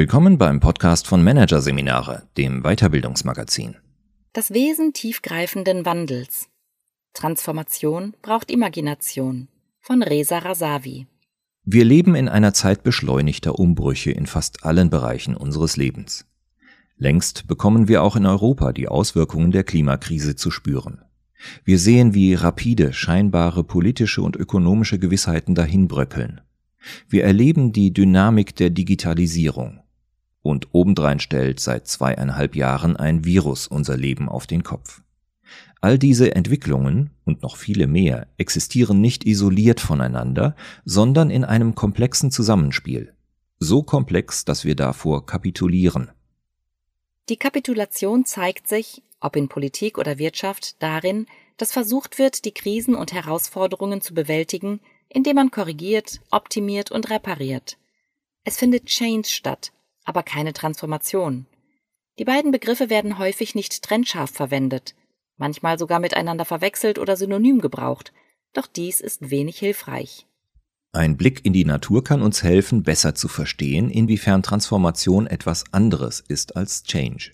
Willkommen beim Podcast von Managerseminare, dem Weiterbildungsmagazin. Das Wesen tiefgreifenden Wandels. Transformation braucht Imagination von Reza Rasavi. Wir leben in einer Zeit beschleunigter Umbrüche in fast allen Bereichen unseres Lebens. Längst bekommen wir auch in Europa die Auswirkungen der Klimakrise zu spüren. Wir sehen, wie rapide scheinbare politische und ökonomische Gewissheiten dahinbröckeln. Wir erleben die Dynamik der Digitalisierung. Und obendrein stellt seit zweieinhalb Jahren ein Virus unser Leben auf den Kopf. All diese Entwicklungen und noch viele mehr existieren nicht isoliert voneinander, sondern in einem komplexen Zusammenspiel. So komplex, dass wir davor kapitulieren. Die Kapitulation zeigt sich, ob in Politik oder Wirtschaft, darin, dass versucht wird, die Krisen und Herausforderungen zu bewältigen, indem man korrigiert, optimiert und repariert. Es findet Change statt, aber keine Transformation. Die beiden Begriffe werden häufig nicht trennscharf verwendet, manchmal sogar miteinander verwechselt oder synonym gebraucht, doch dies ist wenig hilfreich. Ein Blick in die Natur kann uns helfen, besser zu verstehen, inwiefern Transformation etwas anderes ist als Change.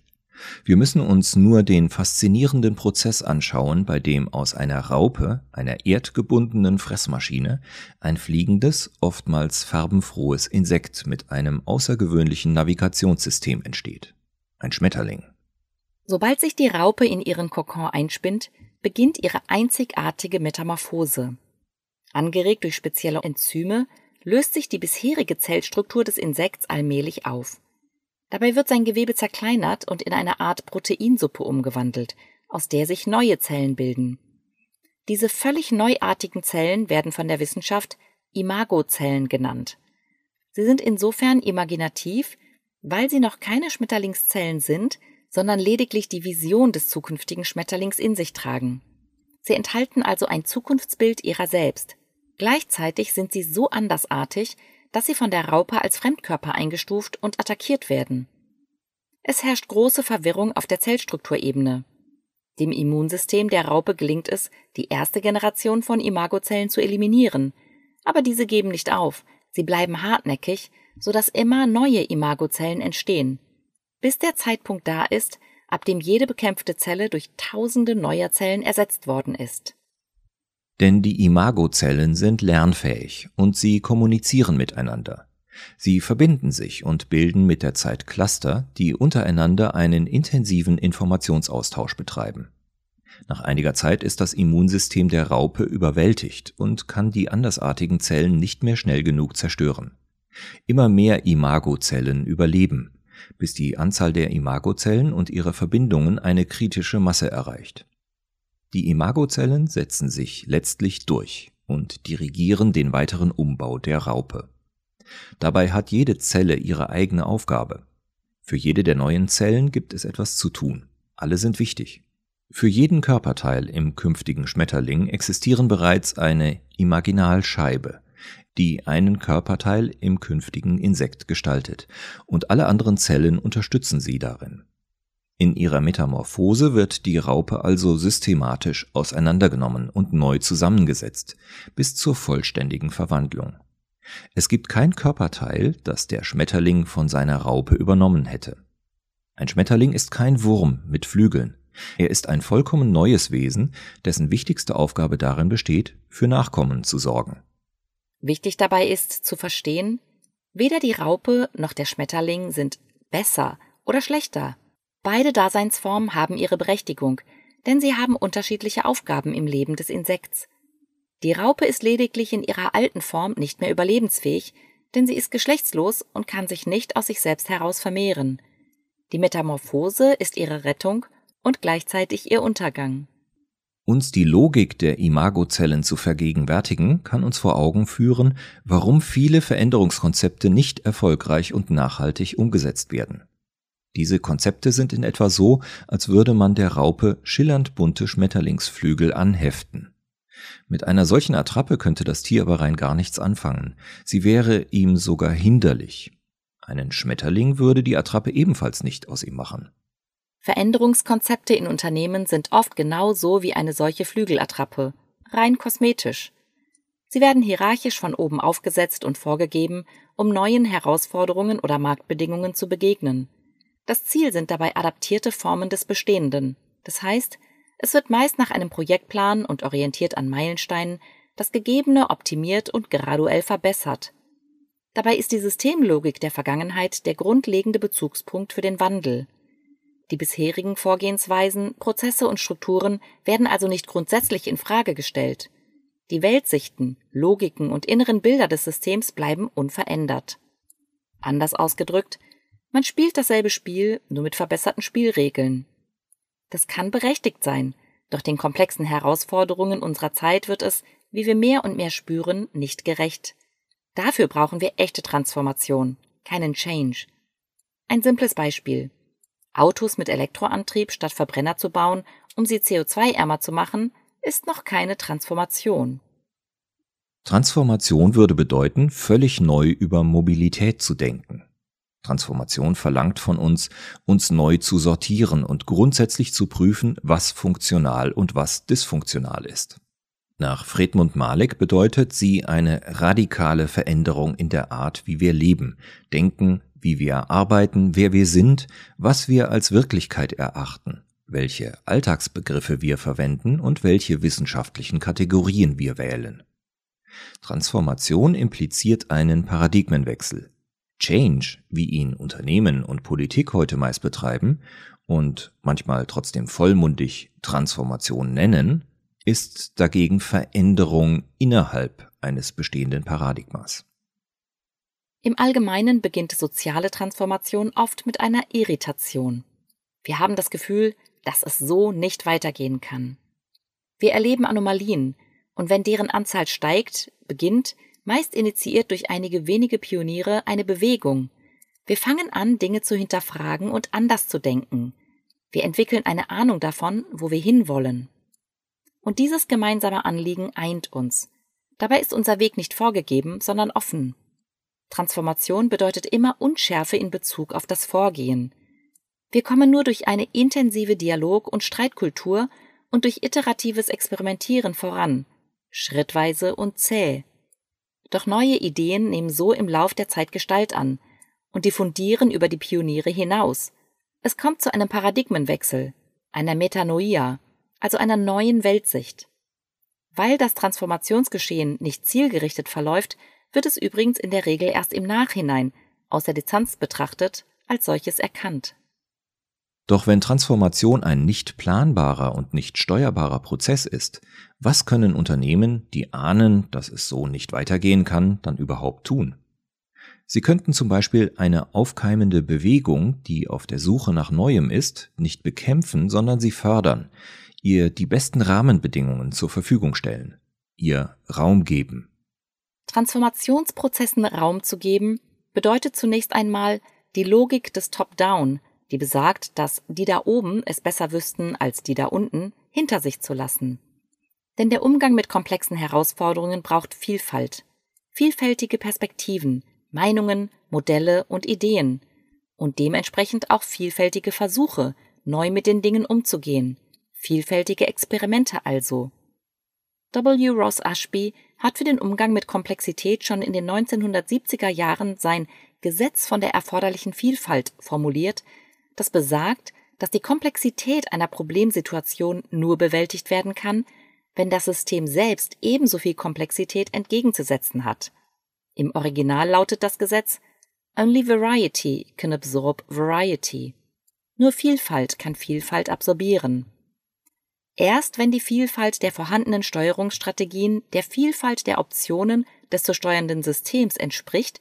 Wir müssen uns nur den faszinierenden Prozess anschauen, bei dem aus einer Raupe, einer erdgebundenen Fressmaschine, ein fliegendes, oftmals farbenfrohes Insekt mit einem außergewöhnlichen Navigationssystem entsteht. Ein Schmetterling. Sobald sich die Raupe in ihren Kokon einspinnt, beginnt ihre einzigartige Metamorphose. Angeregt durch spezielle Enzyme löst sich die bisherige Zellstruktur des Insekts allmählich auf. Dabei wird sein Gewebe zerkleinert und in eine Art Proteinsuppe umgewandelt, aus der sich neue Zellen bilden. Diese völlig neuartigen Zellen werden von der Wissenschaft Imagozellen genannt. Sie sind insofern imaginativ, weil sie noch keine Schmetterlingszellen sind, sondern lediglich die Vision des zukünftigen Schmetterlings in sich tragen. Sie enthalten also ein Zukunftsbild ihrer selbst. Gleichzeitig sind sie so andersartig, dass sie von der Raupe als Fremdkörper eingestuft und attackiert werden. Es herrscht große Verwirrung auf der Zellstrukturebene. Dem Immunsystem der Raupe gelingt es, die erste Generation von Imagozellen zu eliminieren, aber diese geben nicht auf, sie bleiben hartnäckig, sodass immer neue Imagozellen entstehen, bis der Zeitpunkt da ist, ab dem jede bekämpfte Zelle durch tausende neuer Zellen ersetzt worden ist. Denn die Imagozellen sind lernfähig und sie kommunizieren miteinander. Sie verbinden sich und bilden mit der Zeit Cluster, die untereinander einen intensiven Informationsaustausch betreiben. Nach einiger Zeit ist das Immunsystem der Raupe überwältigt und kann die andersartigen Zellen nicht mehr schnell genug zerstören. Immer mehr Imagozellen überleben, bis die Anzahl der Imagozellen und ihrer Verbindungen eine kritische Masse erreicht. Die Imagozellen setzen sich letztlich durch und dirigieren den weiteren Umbau der Raupe. Dabei hat jede Zelle ihre eigene Aufgabe. Für jede der neuen Zellen gibt es etwas zu tun. Alle sind wichtig. Für jeden Körperteil im künftigen Schmetterling existieren bereits eine Imaginalscheibe, die einen Körperteil im künftigen Insekt gestaltet, und alle anderen Zellen unterstützen sie darin. In ihrer Metamorphose wird die Raupe also systematisch auseinandergenommen und neu zusammengesetzt, bis zur vollständigen Verwandlung. Es gibt kein Körperteil, das der Schmetterling von seiner Raupe übernommen hätte. Ein Schmetterling ist kein Wurm mit Flügeln. Er ist ein vollkommen neues Wesen, dessen wichtigste Aufgabe darin besteht, für Nachkommen zu sorgen. Wichtig dabei ist zu verstehen, weder die Raupe noch der Schmetterling sind besser oder schlechter Beide Daseinsformen haben ihre Berechtigung, denn sie haben unterschiedliche Aufgaben im Leben des Insekts. Die Raupe ist lediglich in ihrer alten Form nicht mehr überlebensfähig, denn sie ist geschlechtslos und kann sich nicht aus sich selbst heraus vermehren. Die Metamorphose ist ihre Rettung und gleichzeitig ihr Untergang. Uns die Logik der Imagozellen zu vergegenwärtigen, kann uns vor Augen führen, warum viele Veränderungskonzepte nicht erfolgreich und nachhaltig umgesetzt werden. Diese Konzepte sind in etwa so, als würde man der Raupe schillernd bunte Schmetterlingsflügel anheften. Mit einer solchen Attrappe könnte das Tier aber rein gar nichts anfangen. Sie wäre ihm sogar hinderlich. Einen Schmetterling würde die Attrappe ebenfalls nicht aus ihm machen. Veränderungskonzepte in Unternehmen sind oft genau so wie eine solche Flügelattrappe, rein kosmetisch. Sie werden hierarchisch von oben aufgesetzt und vorgegeben, um neuen Herausforderungen oder Marktbedingungen zu begegnen. Das Ziel sind dabei adaptierte Formen des Bestehenden. Das heißt, es wird meist nach einem Projektplan und orientiert an Meilensteinen das Gegebene optimiert und graduell verbessert. Dabei ist die Systemlogik der Vergangenheit der grundlegende Bezugspunkt für den Wandel. Die bisherigen Vorgehensweisen, Prozesse und Strukturen werden also nicht grundsätzlich in Frage gestellt. Die Weltsichten, Logiken und inneren Bilder des Systems bleiben unverändert. Anders ausgedrückt, man spielt dasselbe Spiel, nur mit verbesserten Spielregeln. Das kann berechtigt sein, doch den komplexen Herausforderungen unserer Zeit wird es, wie wir mehr und mehr spüren, nicht gerecht. Dafür brauchen wir echte Transformation, keinen Change. Ein simples Beispiel. Autos mit Elektroantrieb statt Verbrenner zu bauen, um sie CO2-ärmer zu machen, ist noch keine Transformation. Transformation würde bedeuten, völlig neu über Mobilität zu denken. Transformation verlangt von uns, uns neu zu sortieren und grundsätzlich zu prüfen, was funktional und was dysfunktional ist. Nach Fredmund Malik bedeutet sie eine radikale Veränderung in der Art, wie wir leben, denken, wie wir arbeiten, wer wir sind, was wir als Wirklichkeit erachten, welche Alltagsbegriffe wir verwenden und welche wissenschaftlichen Kategorien wir wählen. Transformation impliziert einen Paradigmenwechsel, Change, wie ihn Unternehmen und Politik heute meist betreiben und manchmal trotzdem vollmundig Transformation nennen, ist dagegen Veränderung innerhalb eines bestehenden Paradigmas. Im Allgemeinen beginnt soziale Transformation oft mit einer Irritation. Wir haben das Gefühl, dass es so nicht weitergehen kann. Wir erleben Anomalien, und wenn deren Anzahl steigt, beginnt, meist initiiert durch einige wenige Pioniere, eine Bewegung. Wir fangen an, Dinge zu hinterfragen und anders zu denken. Wir entwickeln eine Ahnung davon, wo wir hinwollen. Und dieses gemeinsame Anliegen eint uns. Dabei ist unser Weg nicht vorgegeben, sondern offen. Transformation bedeutet immer Unschärfe in Bezug auf das Vorgehen. Wir kommen nur durch eine intensive Dialog- und Streitkultur und durch iteratives Experimentieren voran, schrittweise und zäh. Doch neue Ideen nehmen so im Lauf der Zeit Gestalt an und diffundieren über die Pioniere hinaus. Es kommt zu einem Paradigmenwechsel, einer Metanoia, also einer neuen Weltsicht. Weil das Transformationsgeschehen nicht zielgerichtet verläuft, wird es übrigens in der Regel erst im Nachhinein, aus der Distanz betrachtet, als solches erkannt. Doch wenn Transformation ein nicht planbarer und nicht steuerbarer Prozess ist, was können Unternehmen, die ahnen, dass es so nicht weitergehen kann, dann überhaupt tun? Sie könnten zum Beispiel eine aufkeimende Bewegung, die auf der Suche nach Neuem ist, nicht bekämpfen, sondern sie fördern, ihr die besten Rahmenbedingungen zur Verfügung stellen, ihr Raum geben. Transformationsprozessen Raum zu geben, bedeutet zunächst einmal, die Logik des Top-Down, die besagt, dass die da oben es besser wüssten als die da unten, hinter sich zu lassen. Denn der Umgang mit komplexen Herausforderungen braucht Vielfalt, vielfältige Perspektiven, Meinungen, Modelle und Ideen und dementsprechend auch vielfältige Versuche, neu mit den Dingen umzugehen, vielfältige Experimente also. W. Ross Ashby hat für den Umgang mit Komplexität schon in den 1970er Jahren sein Gesetz von der erforderlichen Vielfalt formuliert, das besagt, dass die Komplexität einer Problemsituation nur bewältigt werden kann, wenn das System selbst ebenso viel Komplexität entgegenzusetzen hat. Im Original lautet das Gesetz Only variety can absorb variety. Nur Vielfalt kann Vielfalt absorbieren. Erst wenn die Vielfalt der vorhandenen Steuerungsstrategien der Vielfalt der Optionen des zu steuernden Systems entspricht,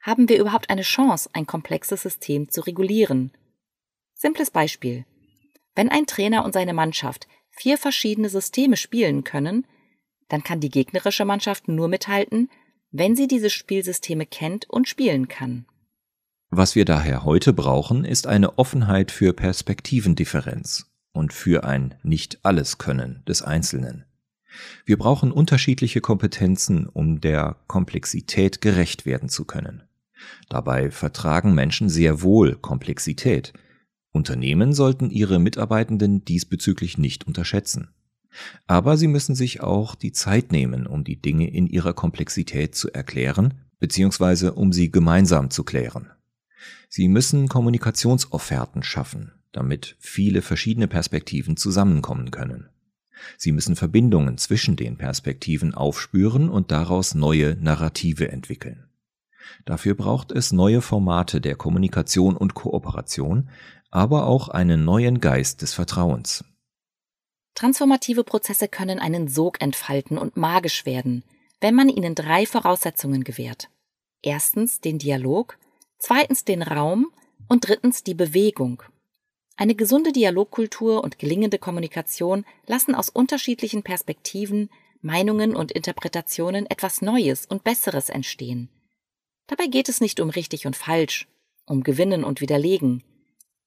haben wir überhaupt eine Chance, ein komplexes System zu regulieren. Simples Beispiel. Wenn ein Trainer und seine Mannschaft vier verschiedene Systeme spielen können, dann kann die gegnerische Mannschaft nur mithalten, wenn sie diese Spielsysteme kennt und spielen kann. Was wir daher heute brauchen, ist eine Offenheit für Perspektivendifferenz und für ein Nicht-Alles-Können des Einzelnen. Wir brauchen unterschiedliche Kompetenzen, um der Komplexität gerecht werden zu können. Dabei vertragen Menschen sehr wohl Komplexität, Unternehmen sollten ihre Mitarbeitenden diesbezüglich nicht unterschätzen. Aber sie müssen sich auch die Zeit nehmen, um die Dinge in ihrer Komplexität zu erklären, beziehungsweise um sie gemeinsam zu klären. Sie müssen Kommunikationsofferten schaffen, damit viele verschiedene Perspektiven zusammenkommen können. Sie müssen Verbindungen zwischen den Perspektiven aufspüren und daraus neue Narrative entwickeln. Dafür braucht es neue Formate der Kommunikation und Kooperation, aber auch einen neuen Geist des Vertrauens. Transformative Prozesse können einen Sog entfalten und magisch werden, wenn man ihnen drei Voraussetzungen gewährt. Erstens den Dialog, zweitens den Raum und drittens die Bewegung. Eine gesunde Dialogkultur und gelingende Kommunikation lassen aus unterschiedlichen Perspektiven, Meinungen und Interpretationen etwas Neues und Besseres entstehen. Dabei geht es nicht um richtig und falsch, um Gewinnen und Widerlegen.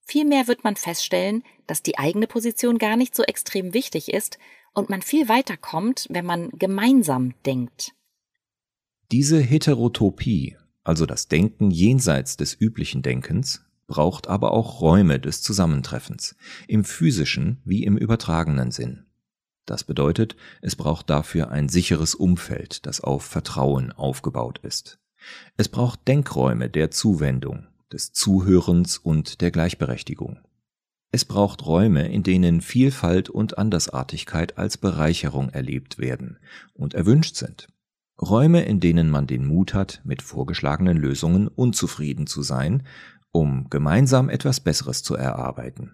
Vielmehr wird man feststellen, dass die eigene Position gar nicht so extrem wichtig ist und man viel weiter kommt, wenn man gemeinsam denkt. Diese Heterotopie, also das Denken jenseits des üblichen Denkens, braucht aber auch Räume des Zusammentreffens, im physischen wie im übertragenen Sinn. Das bedeutet, es braucht dafür ein sicheres Umfeld, das auf Vertrauen aufgebaut ist. Es braucht Denkräume der Zuwendung, des Zuhörens und der Gleichberechtigung. Es braucht Räume, in denen Vielfalt und Andersartigkeit als Bereicherung erlebt werden und erwünscht sind. Räume, in denen man den Mut hat, mit vorgeschlagenen Lösungen unzufrieden zu sein um gemeinsam etwas Besseres zu erarbeiten.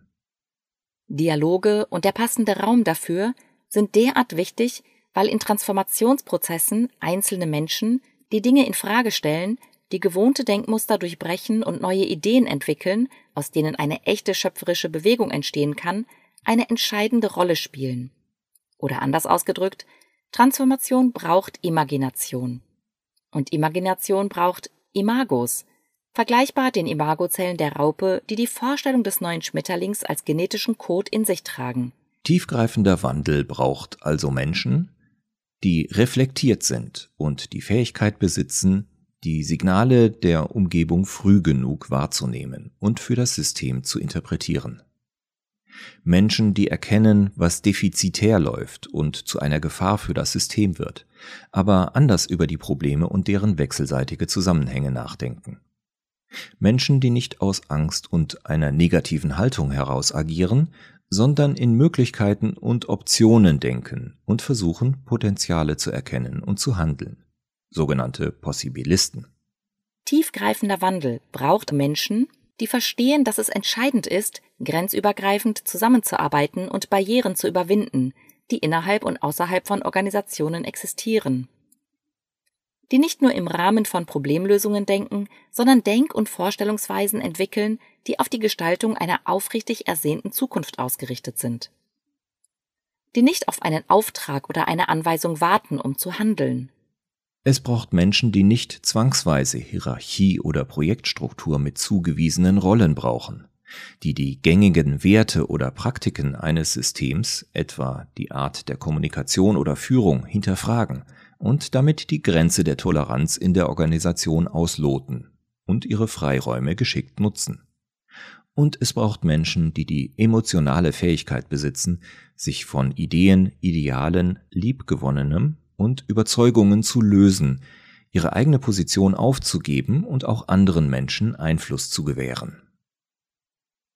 Dialoge und der passende Raum dafür sind derart wichtig, weil in Transformationsprozessen einzelne Menschen die Dinge in Frage stellen, die gewohnte Denkmuster durchbrechen und neue Ideen entwickeln, aus denen eine echte schöpferische Bewegung entstehen kann, eine entscheidende Rolle spielen. Oder anders ausgedrückt, Transformation braucht Imagination. Und Imagination braucht Imagos, vergleichbar den Imagozellen der Raupe, die die Vorstellung des neuen Schmetterlings als genetischen Code in sich tragen. Tiefgreifender Wandel braucht also Menschen, die reflektiert sind und die Fähigkeit besitzen, die Signale der Umgebung früh genug wahrzunehmen und für das System zu interpretieren. Menschen, die erkennen, was defizitär läuft und zu einer Gefahr für das System wird, aber anders über die Probleme und deren wechselseitige Zusammenhänge nachdenken. Menschen, die nicht aus Angst und einer negativen Haltung heraus agieren, sondern in Möglichkeiten und Optionen denken und versuchen, Potenziale zu erkennen und zu handeln. Sogenannte Possibilisten. Tiefgreifender Wandel braucht Menschen, die verstehen, dass es entscheidend ist, grenzübergreifend zusammenzuarbeiten und Barrieren zu überwinden, die innerhalb und außerhalb von Organisationen existieren die nicht nur im Rahmen von Problemlösungen denken, sondern Denk- und Vorstellungsweisen entwickeln, die auf die Gestaltung einer aufrichtig ersehnten Zukunft ausgerichtet sind. Die nicht auf einen Auftrag oder eine Anweisung warten, um zu handeln. Es braucht Menschen, die nicht zwangsweise Hierarchie oder Projektstruktur mit zugewiesenen Rollen brauchen, die die gängigen Werte oder Praktiken eines Systems, etwa die Art der Kommunikation oder Führung, hinterfragen und damit die Grenze der Toleranz in der Organisation ausloten und ihre Freiräume geschickt nutzen. Und es braucht Menschen, die die emotionale Fähigkeit besitzen, sich von Ideen, Idealen, Liebgewonnenem und Überzeugungen zu lösen, ihre eigene Position aufzugeben und auch anderen Menschen Einfluss zu gewähren.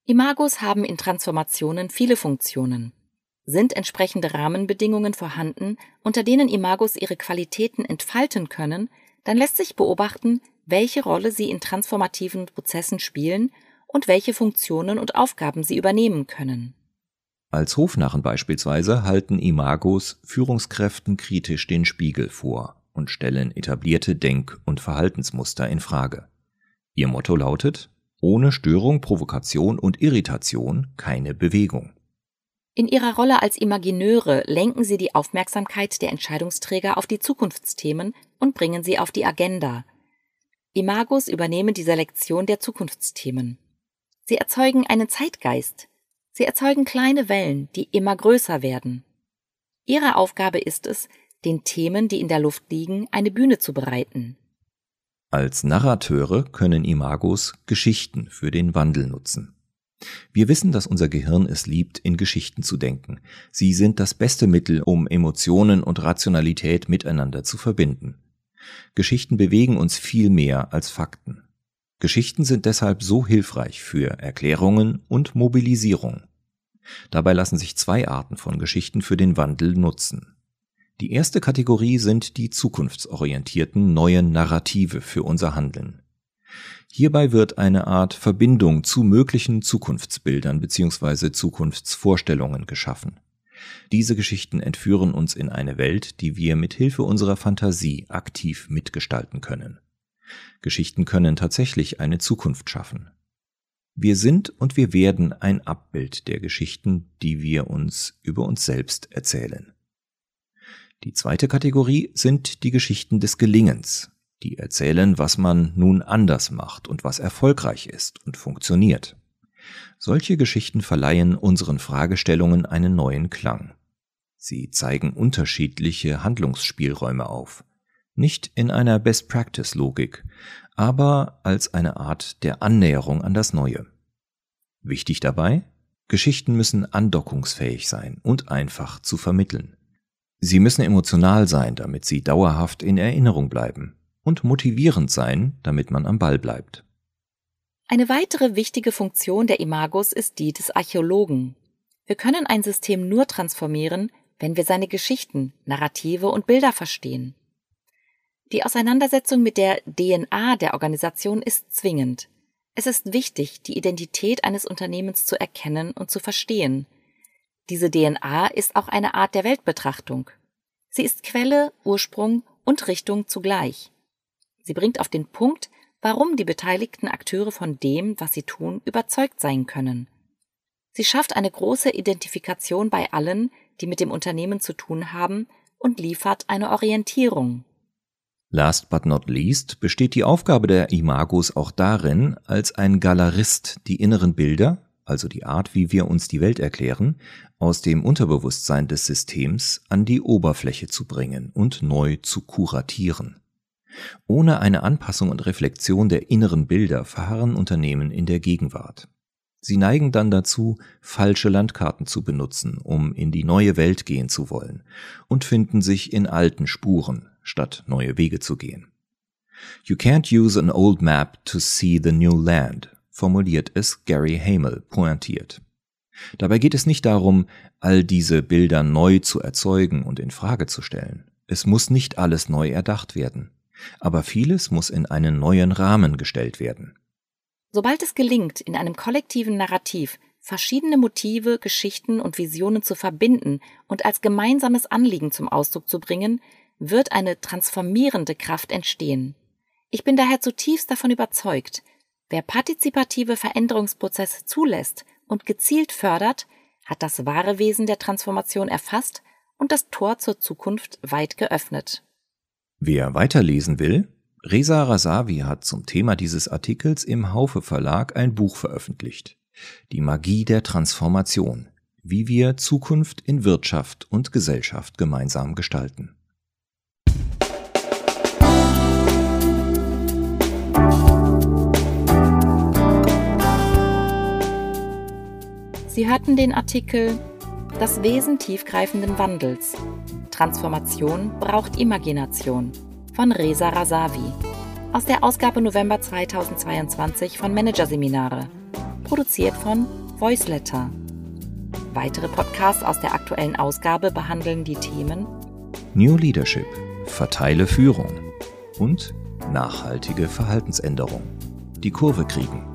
Imagos haben in Transformationen viele Funktionen. Sind entsprechende Rahmenbedingungen vorhanden, unter denen Imagos ihre Qualitäten entfalten können, dann lässt sich beobachten, welche Rolle sie in transformativen Prozessen spielen und welche Funktionen und Aufgaben sie übernehmen können. Als Hofnarren beispielsweise halten Imagos Führungskräften kritisch den Spiegel vor und stellen etablierte Denk- und Verhaltensmuster in Frage. Ihr Motto lautet ohne Störung, Provokation und Irritation keine Bewegung. In ihrer Rolle als Imagineure lenken sie die Aufmerksamkeit der Entscheidungsträger auf die Zukunftsthemen und bringen sie auf die Agenda. Imagos übernehmen die Selektion der Zukunftsthemen. Sie erzeugen einen Zeitgeist. Sie erzeugen kleine Wellen, die immer größer werden. Ihre Aufgabe ist es, den Themen, die in der Luft liegen, eine Bühne zu bereiten. Als Narrateure können Imagos Geschichten für den Wandel nutzen. Wir wissen, dass unser Gehirn es liebt, in Geschichten zu denken. Sie sind das beste Mittel, um Emotionen und Rationalität miteinander zu verbinden. Geschichten bewegen uns viel mehr als Fakten. Geschichten sind deshalb so hilfreich für Erklärungen und Mobilisierung. Dabei lassen sich zwei Arten von Geschichten für den Wandel nutzen. Die erste Kategorie sind die zukunftsorientierten neuen Narrative für unser Handeln. Hierbei wird eine Art Verbindung zu möglichen Zukunftsbildern bzw. Zukunftsvorstellungen geschaffen. Diese Geschichten entführen uns in eine Welt, die wir mit Hilfe unserer Fantasie aktiv mitgestalten können. Geschichten können tatsächlich eine Zukunft schaffen. Wir sind und wir werden ein Abbild der Geschichten, die wir uns über uns selbst erzählen. Die zweite Kategorie sind die Geschichten des Gelingens, die erzählen, was man nun anders macht und was erfolgreich ist und funktioniert. Solche Geschichten verleihen unseren Fragestellungen einen neuen Klang. Sie zeigen unterschiedliche Handlungsspielräume auf, nicht in einer Best-Practice-Logik, aber als eine Art der Annäherung an das Neue. Wichtig dabei, Geschichten müssen andockungsfähig sein und einfach zu vermitteln. Sie müssen emotional sein, damit sie dauerhaft in Erinnerung bleiben und motivierend sein, damit man am Ball bleibt. Eine weitere wichtige Funktion der Imagos ist die des Archäologen. Wir können ein System nur transformieren, wenn wir seine Geschichten, Narrative und Bilder verstehen. Die Auseinandersetzung mit der DNA der Organisation ist zwingend. Es ist wichtig, die Identität eines Unternehmens zu erkennen und zu verstehen. Diese DNA ist auch eine Art der Weltbetrachtung. Sie ist Quelle, Ursprung und Richtung zugleich. Sie bringt auf den Punkt, warum die beteiligten Akteure von dem, was sie tun, überzeugt sein können. Sie schafft eine große Identifikation bei allen, die mit dem Unternehmen zu tun haben, und liefert eine Orientierung. Last but not least besteht die Aufgabe der Imagos auch darin, als ein Galerist die inneren Bilder, also die Art, wie wir uns die Welt erklären, aus dem Unterbewusstsein des Systems an die Oberfläche zu bringen und neu zu kuratieren. Ohne eine Anpassung und Reflexion der inneren Bilder verharren Unternehmen in der Gegenwart. Sie neigen dann dazu, falsche Landkarten zu benutzen, um in die neue Welt gehen zu wollen, und finden sich in alten Spuren, statt neue Wege zu gehen. You can't use an old map to see the new land, formuliert es Gary Hamel pointiert. Dabei geht es nicht darum, all diese Bilder neu zu erzeugen und in Frage zu stellen. Es muss nicht alles neu erdacht werden. Aber vieles muss in einen neuen Rahmen gestellt werden. Sobald es gelingt, in einem kollektiven Narrativ verschiedene Motive, Geschichten und Visionen zu verbinden und als gemeinsames Anliegen zum Ausdruck zu bringen, wird eine transformierende Kraft entstehen. Ich bin daher zutiefst davon überzeugt, wer partizipative Veränderungsprozesse zulässt und gezielt fördert, hat das wahre Wesen der Transformation erfasst und das Tor zur Zukunft weit geöffnet. Wer weiterlesen will, Reza Rasavi hat zum Thema dieses Artikels im Haufe Verlag ein Buch veröffentlicht. Die Magie der Transformation. Wie wir Zukunft in Wirtschaft und Gesellschaft gemeinsam gestalten. Sie hörten den Artikel Das Wesen tiefgreifenden Wandels Transformation braucht Imagination von Reza Rasavi aus der Ausgabe November 2022 von Managerseminare, produziert von Voiceletter. Weitere Podcasts aus der aktuellen Ausgabe behandeln die Themen New Leadership, verteile Führung und nachhaltige Verhaltensänderung. Die Kurve kriegen.